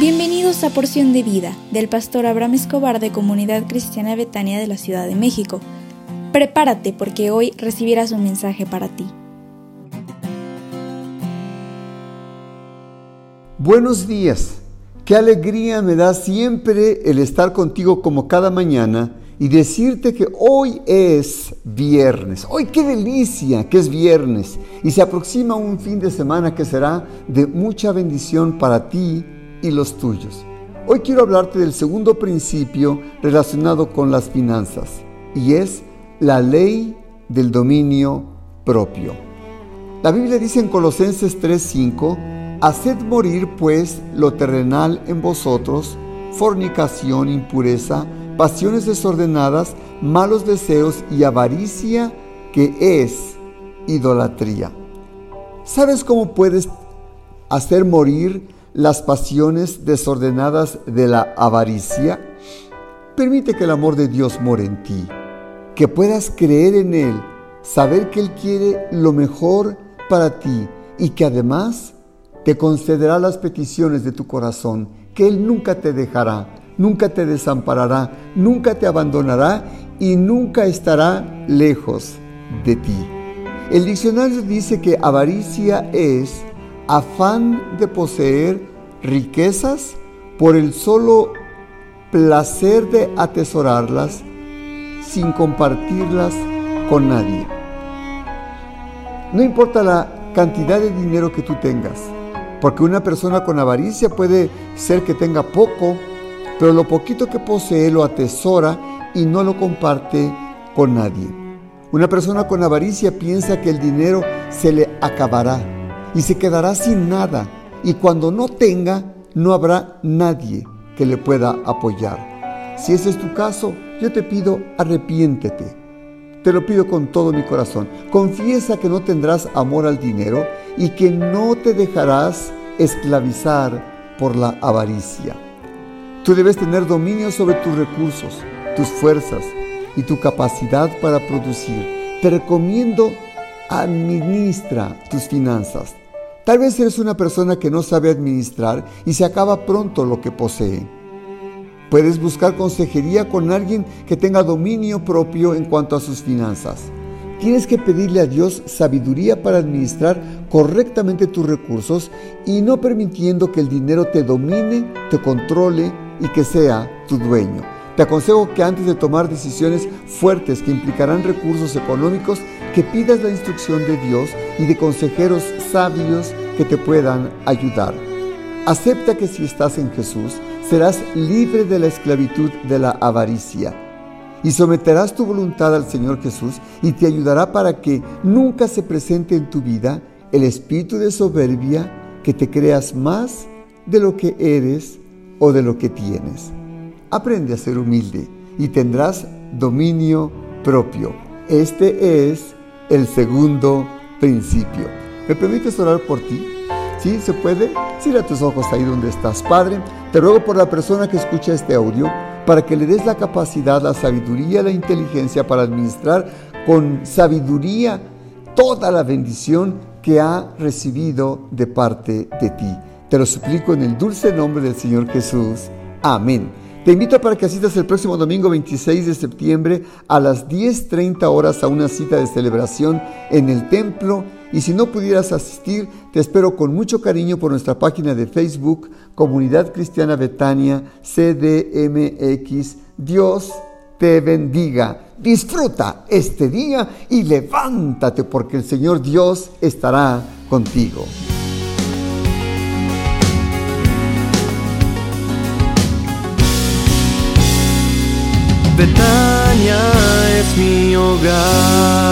Bienvenidos a Porción de Vida del pastor Abraham Escobar de Comunidad Cristiana Betania de la Ciudad de México. Prepárate porque hoy recibirás un mensaje para ti. Buenos días. Qué alegría me da siempre el estar contigo como cada mañana y decirte que hoy es viernes. Hoy qué delicia que es viernes y se aproxima un fin de semana que será de mucha bendición para ti y los tuyos. Hoy quiero hablarte del segundo principio relacionado con las finanzas y es la ley del dominio propio. La Biblia dice en Colosenses 3:5, Haced morir pues lo terrenal en vosotros, fornicación, impureza, pasiones desordenadas, malos deseos y avaricia, que es idolatría. ¿Sabes cómo puedes hacer morir las pasiones desordenadas de la avaricia? Permite que el amor de Dios more en ti, que puedas creer en Él, saber que Él quiere lo mejor para ti y que además te concederá las peticiones de tu corazón, que Él nunca te dejará, nunca te desamparará, nunca te abandonará y nunca estará lejos de ti. El diccionario dice que avaricia es afán de poseer riquezas por el solo placer de atesorarlas sin compartirlas con nadie. No importa la cantidad de dinero que tú tengas, porque una persona con avaricia puede ser que tenga poco, pero lo poquito que posee lo atesora y no lo comparte con nadie. Una persona con avaricia piensa que el dinero se le acabará y se quedará sin nada. Y cuando no tenga, no habrá nadie que le pueda apoyar. Si ese es tu caso, yo te pido arrepiéntete. Te lo pido con todo mi corazón. Confiesa que no tendrás amor al dinero y que no te dejarás esclavizar por la avaricia. Tú debes tener dominio sobre tus recursos, tus fuerzas y tu capacidad para producir. Te recomiendo administra tus finanzas. Tal vez eres una persona que no sabe administrar y se acaba pronto lo que posee. Puedes buscar consejería con alguien que tenga dominio propio en cuanto a sus finanzas. Tienes que pedirle a Dios sabiduría para administrar correctamente tus recursos y no permitiendo que el dinero te domine, te controle y que sea tu dueño. Te aconsejo que antes de tomar decisiones fuertes que implicarán recursos económicos, que pidas la instrucción de Dios y de consejeros sabios que te puedan ayudar. Acepta que si estás en Jesús, serás libre de la esclavitud de la avaricia y someterás tu voluntad al Señor Jesús y te ayudará para que nunca se presente en tu vida el espíritu de soberbia que te creas más de lo que eres o de lo que tienes. Aprende a ser humilde y tendrás dominio propio. Este es el segundo principio. ¿Me permites orar por ti? ¿Sí? ¿Se puede? Cierra tus ojos ahí donde estás. Padre, te ruego por la persona que escucha este audio para que le des la capacidad, la sabiduría, la inteligencia para administrar con sabiduría toda la bendición que ha recibido de parte de ti. Te lo suplico en el dulce nombre del Señor Jesús. Amén. Te invito para que asistas el próximo domingo 26 de septiembre a las 10.30 horas a una cita de celebración en el templo y si no pudieras asistir, te espero con mucho cariño por nuestra página de Facebook, Comunidad Cristiana Betania, CDMX. Dios te bendiga. Disfruta este día y levántate porque el Señor Dios estará contigo. Betania es mi hogar.